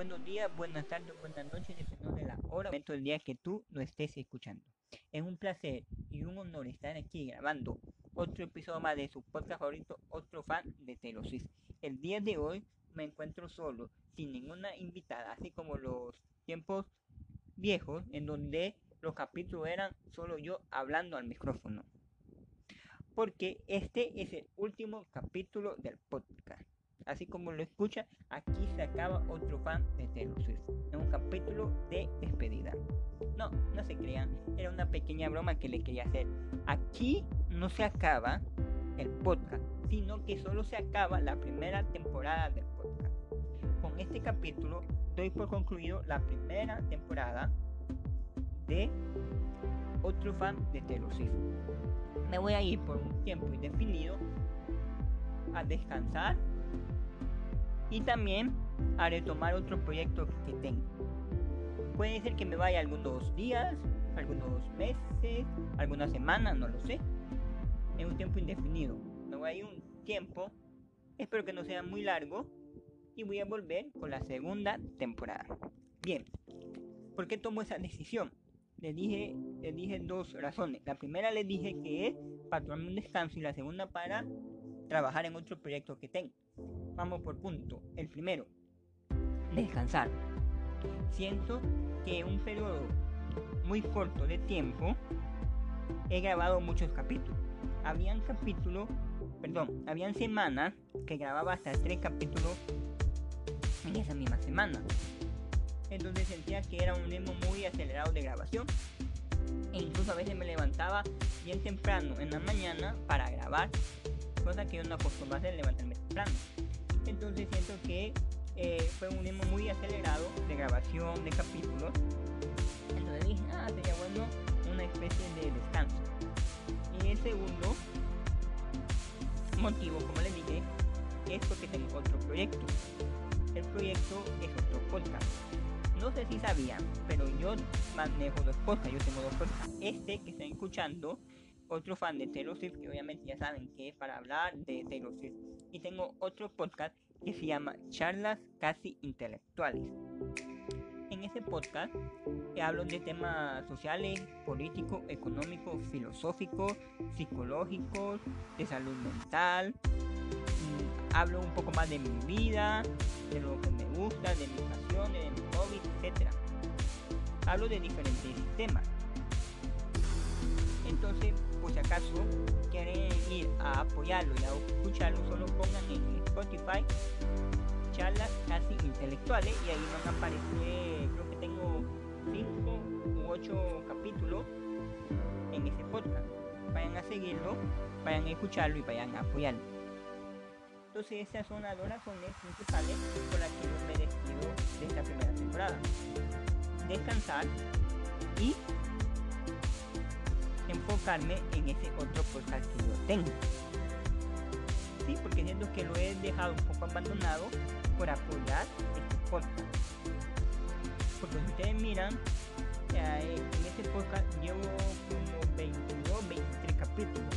buenos días, buenas tardes, buenas noches, dependiendo de la hora, momento del día que tú lo estés escuchando. Es un placer y un honor estar aquí grabando otro episodio más de su podcast favorito, otro fan de Taylor El día de hoy me encuentro solo, sin ninguna invitada, así como los tiempos viejos en donde los capítulos eran solo yo hablando al micrófono. Porque este es el último capítulo del podcast. Así como lo escucha, aquí se acaba otro fan de Taylor Swift. En un capítulo de despedida. No, no se crean, era una pequeña broma que le quería hacer. Aquí no se acaba el podcast, sino que solo se acaba la primera temporada del podcast. Con este capítulo doy por concluido la primera temporada de otro fan de Taylor Swift. Me voy a ir por un tiempo indefinido a descansar y también a retomar otro proyecto que tengo. Puede ser que me vaya algunos días, algunos meses, algunas semanas, no lo sé. En un tiempo indefinido. A ir un tiempo, espero que no sea muy largo, y voy a volver con la segunda temporada. Bien, ¿por qué tomo esa decisión? Le dije, le dije dos razones. La primera le dije que es para tomarme un descanso y la segunda para trabajar en otro proyecto que tengo. Vamos por punto. El primero, descansar. Siento que un periodo muy corto de tiempo he grabado muchos capítulos. Habían capítulos, perdón, habían semanas que grababa hasta tres capítulos en esa misma semana. Entonces sentía que era un ritmo muy acelerado de grabación. E incluso a veces me levantaba bien temprano en la mañana para grabar, cosa que yo no acostumbro a hacer levantarme temprano entonces siento que eh, fue un ritmo muy acelerado de grabación de capítulos. Entonces dije, ah, sería bueno una especie de descanso. Y el segundo motivo, como les dije, es porque tengo otro proyecto. El proyecto es otro podcast. No sé si sabían, pero yo manejo dos podcasts. Yo tengo dos podcasts. Este que están escuchando, otro fan de Taylor Swift, que obviamente ya saben que es para hablar de Taylor Swift. Y tengo otro podcast que se llama Charlas Casi Intelectuales. En ese podcast hablo de temas sociales, políticos, económicos, filosóficos, psicológicos, de salud mental. Hablo un poco más de mi vida, de lo que me gusta, de mis pasiones, de mis hobbies, etc. Hablo de diferentes temas. Acaso quieren ir a apoyarlo y a escucharlo, solo pongan en Spotify charlas casi intelectuales y ahí van a aparecer, creo que tengo 5 u 8 capítulos en ese podcast. Vayan a seguirlo, vayan a escucharlo y vayan a apoyarlo. Entonces esas son las dos razones principales por las que yo me despido de esta primera temporada. Descansar y enfocarme en ese otro podcast que yo tengo. Sí, porque siento que lo he dejado un poco abandonado por apoyar este podcast. Porque si ustedes miran, eh, en este podcast llevo como 22, 23 capítulos.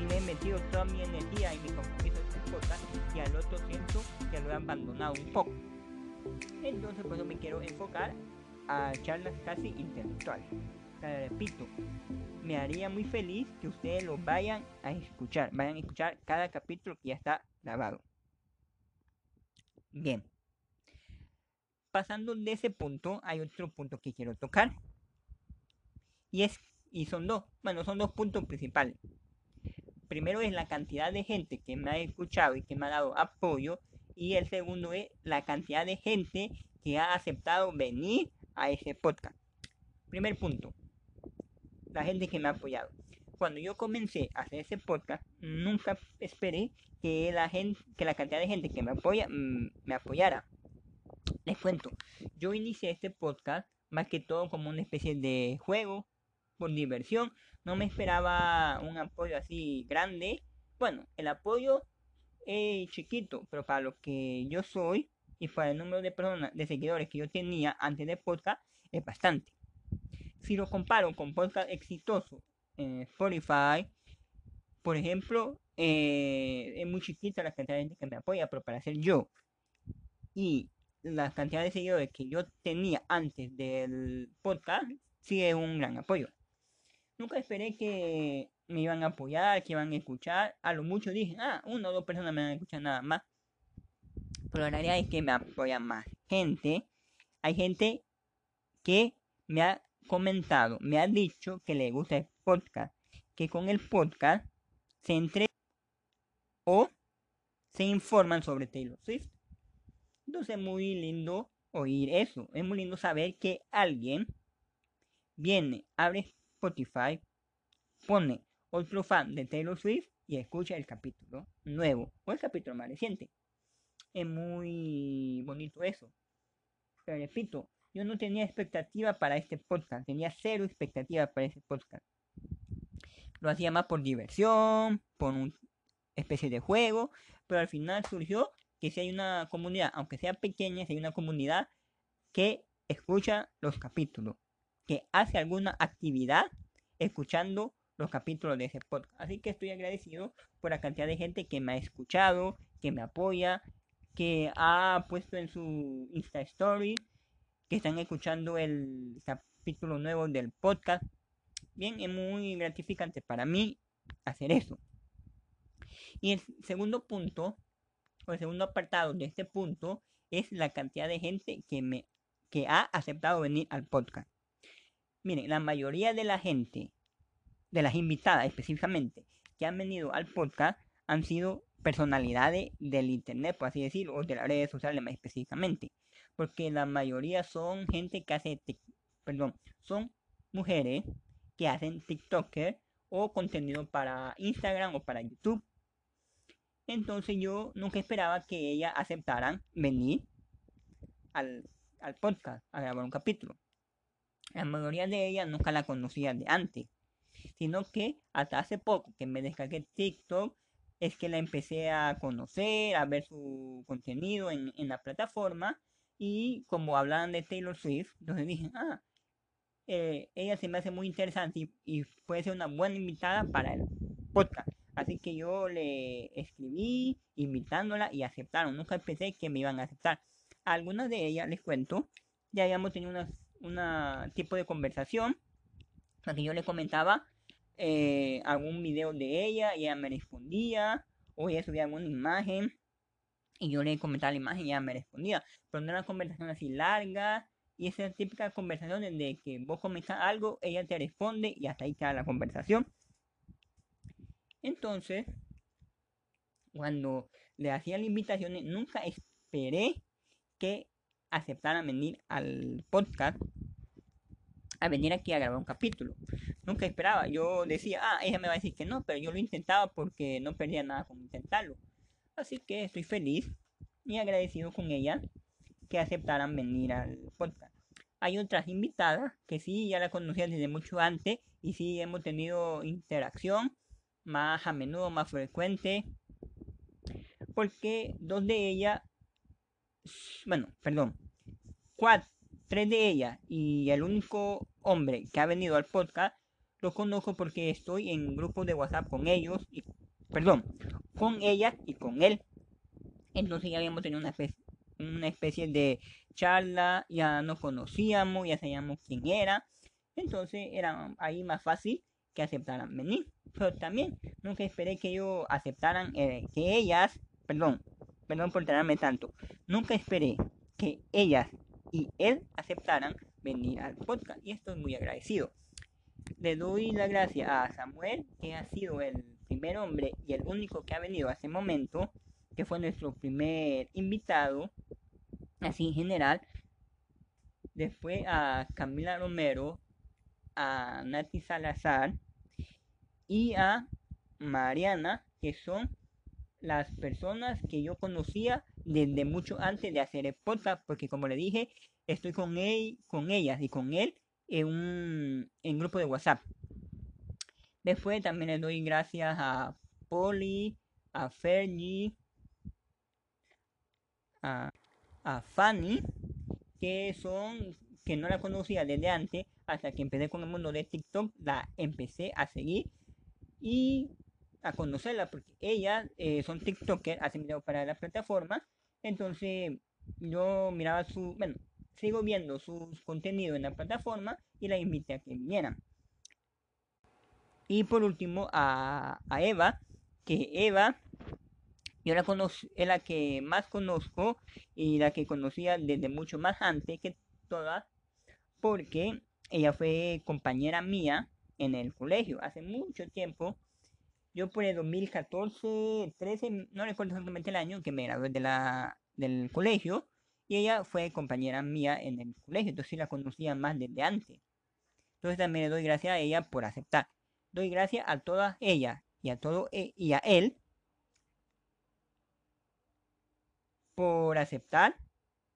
Y le he metido toda mi energía y mi compromiso a este podcast y al otro siento que lo he abandonado un poco. Entonces por me quiero enfocar a charlas casi intelectuales repito, me haría muy feliz que ustedes lo vayan a escuchar. Vayan a escuchar cada capítulo que ya está grabado. Bien. Pasando de ese punto, hay otro punto que quiero tocar. Y es, y son dos, bueno, son dos puntos principales. Primero es la cantidad de gente que me ha escuchado y que me ha dado apoyo. Y el segundo es la cantidad de gente que ha aceptado venir a ese podcast. Primer punto, la gente que me ha apoyado. Cuando yo comencé a hacer ese podcast, nunca esperé que la gente, que la cantidad de gente que me apoya, mm, me apoyara. Les cuento, yo inicié este podcast más que todo como una especie de juego, por diversión. No me esperaba un apoyo así grande. Bueno, el apoyo es chiquito, pero para lo que yo soy y para el número de personas, de seguidores que yo tenía antes del podcast, es bastante si lo comparo con podcast exitosos en Spotify, por ejemplo, eh, es muy chiquita la cantidad de gente que me apoya, pero para ser yo y la cantidad de seguidores que yo tenía antes del podcast sí es un gran apoyo. Nunca esperé que me iban a apoyar, que iban a escuchar. A lo mucho dije, ah, una o dos personas me van a escuchar nada más. Pero la realidad es que me apoya más gente. Hay gente que me ha comentado, me ha dicho que le gusta el podcast. Que con el podcast se entre o se informan sobre Taylor Swift. Entonces es muy lindo oír eso. Es muy lindo saber que alguien viene, abre Spotify, pone otro fan de Taylor Swift y escucha el capítulo nuevo o el capítulo más reciente. Es muy bonito eso. Repito, yo no tenía expectativa para este podcast. Tenía cero expectativa para este podcast. Lo hacía más por diversión, por una especie de juego. Pero al final surgió que si hay una comunidad, aunque sea pequeña, si hay una comunidad que escucha los capítulos, que hace alguna actividad escuchando los capítulos de ese podcast. Así que estoy agradecido por la cantidad de gente que me ha escuchado, que me apoya, que ha puesto en su Insta Story, que están escuchando el capítulo nuevo del podcast. Bien, es muy gratificante para mí hacer eso. Y el segundo punto o el segundo apartado de este punto es la cantidad de gente que me que ha aceptado venir al podcast. Miren, la mayoría de la gente, de las invitadas específicamente, que han venido al podcast han sido personalidades del internet, por así decirlo, o de las redes sociales más específicamente. Porque la mayoría son gente que hace, perdón, son mujeres que hacen TikToker o contenido para Instagram o para YouTube. Entonces yo nunca esperaba que ellas aceptaran venir al, podcast a grabar un capítulo. La mayoría de ellas nunca la conocía de antes, sino que hasta hace poco que me descargué TikTok es que la empecé a conocer, a ver su contenido en, la plataforma y como hablaban de Taylor Swift, entonces dije, ah, eh, ella se me hace muy interesante y, y puede ser una buena invitada para el podcast. Así que yo le escribí invitándola y aceptaron. Nunca pensé que me iban a aceptar. algunas de ellas, les cuento, ya habíamos tenido una, tipo de conversación. que yo le comentaba eh, algún video de ella y ella me respondía. O ella subía alguna imagen y yo le comentaba la imagen y ella me respondía. Pero no era una conversación así larga. Y esa típica conversación de que vos comentas algo, ella te responde y hasta ahí queda la conversación. Entonces, cuando le hacía la invitación, nunca esperé que aceptaran venir al podcast a venir aquí a grabar un capítulo. Nunca esperaba. Yo decía, ah, ella me va a decir que no, pero yo lo intentaba porque no perdía nada con intentarlo. Así que estoy feliz y agradecido con ella que aceptaran venir al podcast. Hay otras invitadas que sí, ya la conocía desde mucho antes y sí hemos tenido interacción más a menudo, más frecuente, porque dos de ellas, bueno, perdón, cuatro, tres de ellas y el único hombre que ha venido al podcast, lo conozco porque estoy en grupos de WhatsApp con ellos, y, perdón, con ellas y con él. Entonces ya habíamos tenido una especie, una especie de charla, ya nos conocíamos, ya sabíamos quién era. Entonces era ahí más fácil que aceptaran venir. Pero también nunca esperé que ellos aceptaran, eh, que ellas, perdón, perdón por tenerme tanto, nunca esperé que ellas y él aceptaran venir al podcast y estoy muy agradecido. Le doy la gracia a Samuel, que ha sido el primer hombre y el único que ha venido a ese momento, que fue nuestro primer invitado, así en general. Después a Camila Romero, a Nati Salazar y a Mariana, que son las personas que yo conocía desde mucho antes de hacer el podcast, porque como le dije, estoy con, él, con ellas y con él en un en grupo de WhatsApp. Después también le doy gracias a Polly, a Fergie, a, a Fanny, que son que no la conocía desde antes, hasta que empecé con el mundo de TikTok, la empecé a seguir y a conocerla, porque ellas eh, son TikTokers, hacen videos para la plataforma, entonces yo miraba su, bueno, sigo viendo sus contenidos en la plataforma y la invité a que vinieran. Y por último a, a Eva, que Eva yo la conozco, es la que más conozco y la que conocía desde mucho más antes que todas, porque ella fue compañera mía en el colegio hace mucho tiempo. Yo por el 2014, 13, no recuerdo exactamente el año que me gradué de la, del colegio y ella fue compañera mía en el colegio, entonces la conocía más desde antes. Entonces también le doy gracias a ella por aceptar. Doy gracias a todas ellas y a todo e, y a él por aceptar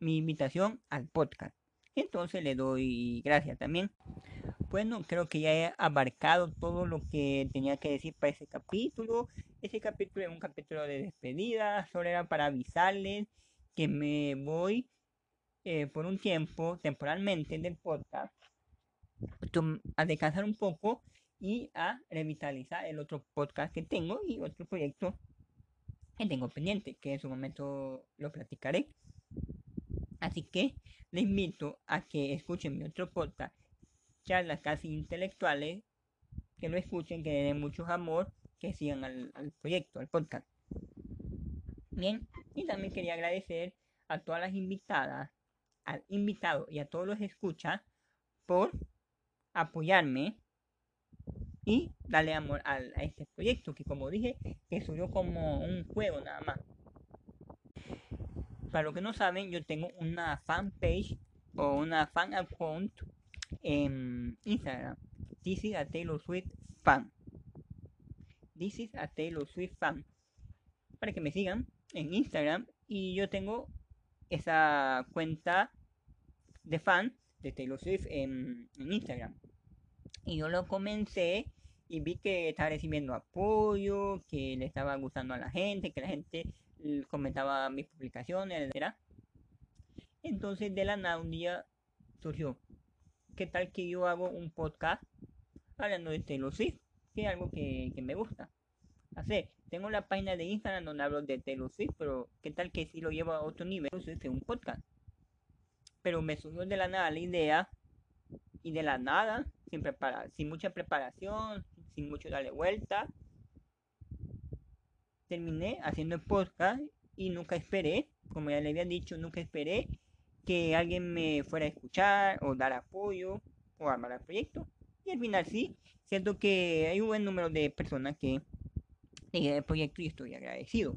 mi invitación al podcast. Entonces le doy gracias también. Bueno, creo que ya he abarcado todo lo que tenía que decir para ese capítulo. Ese capítulo es un capítulo de despedida, solo era para avisarles que me voy eh, por un tiempo, temporalmente, del podcast, a descansar un poco y a revitalizar el otro podcast que tengo y otro proyecto que tengo pendiente, que en su momento lo platicaré. Así que les invito a que escuchen mi otro podcast, charlas casi intelectuales, que lo escuchen, que den mucho amor, que sigan al, proyecto, al podcast. Bien, y también quería agradecer a todas las invitadas, al invitado y a todos los escuchas por apoyarme y darle amor a, este proyecto que como dije que subió como un juego nada más para los que no saben yo tengo una fanpage o una fan account en Instagram. This is a Taylor Swift fan. This is a Taylor Swift fan. Para que me sigan en Instagram. Y yo tengo esa cuenta de fan de Taylor Swift en Instagram. Y yo lo comencé y vi que estaba recibiendo apoyo, que le estaba gustando a la gente, que la gente comentaba mis publicaciones, etc. Entonces de la nada un día surgió, ¿qué tal que yo hago un podcast hablando de Taylor Swift? Que es algo que, me gusta hacer. Tengo la página de Instagram donde hablo de Taylor Swift, pero ¿qué tal que si lo llevo a otro nivel? Entonces un podcast. Pero me surgió de la nada la idea y de la nada sin, sin mucha preparación, sin mucho darle vuelta. Terminé haciendo el podcast y nunca esperé, como ya le había dicho, nunca esperé que alguien me fuera a escuchar o dar apoyo o armar el proyecto. Y al final sí, siento que hay un buen número de personas que siguen el proyecto y estoy agradecido.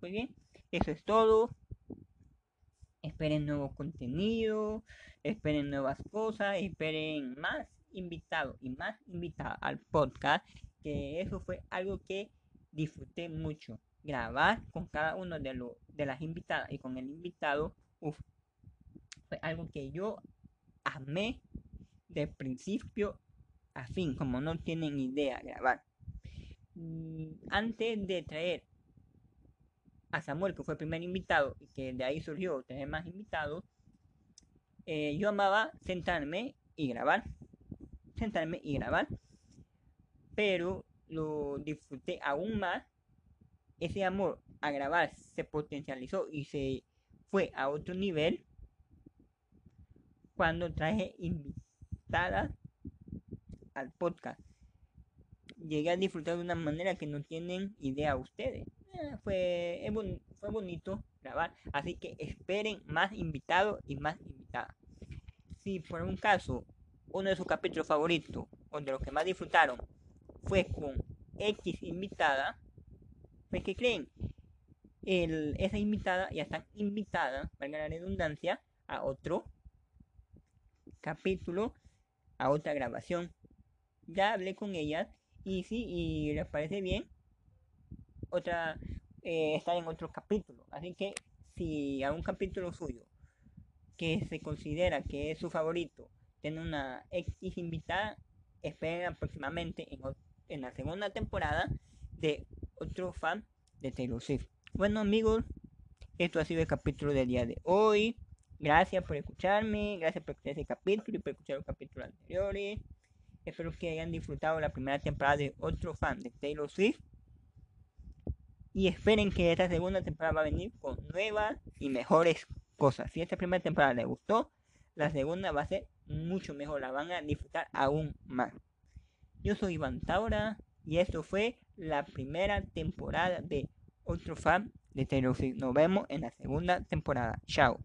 Muy bien, eso es todo. Esperen nuevo contenido esperen nuevas cosas, esperen más invitados y más invitados al podcast, que eso fue algo que disfruté mucho. Grabar con cada uno de, los de las invitadas y con el invitado, fue algo que yo amé de principio a fin, como no tienen idea grabar. Mm, antes de traer a Samuel, que fue el primer invitado, y que de ahí surgió tener más invitados, eh, yo amaba sentarme y grabar. Sentarme y grabar. Pero lo disfruté aún más. Ese amor a grabar se potencializó y se fue a otro nivel cuando traje invitadas al podcast. Llegué a disfrutar de una manera que no tienen idea ustedes. Eh, fue, fue bonito grabar. Así que esperen más invitados y más invitadas. Si por un caso uno de sus capítulos favoritos o de los que más disfrutaron fue con X invitada, pues que creen, el, esa invitada ya está invitada, valga la redundancia, a otro capítulo, a otra grabación. Ya hablé con ellas y si y les parece bien, otra eh, estar en otro capítulo. Así que si a un capítulo suyo que se considera que es su favorito tiene una X invitada, esperen aproximadamente en, en la segunda temporada de otro fan de Taylor Swift. Bueno amigos, esto ha sido el capítulo del día de hoy. Gracias por escucharme, gracias por escuchar ese capítulo y por escuchar los capítulos anteriores. Espero que hayan disfrutado la primera temporada de otro fan de Taylor Swift. y esperen que esta segunda temporada va a venir con nuevas y mejores cosas. Si esta primera temporada les gustó, la segunda va a ser mucho mejor, la van a disfrutar aún más. Yo soy Iván Taura y esto fue la primera temporada de otro fan de Taylor Nos vemos en la segunda temporada. Chao.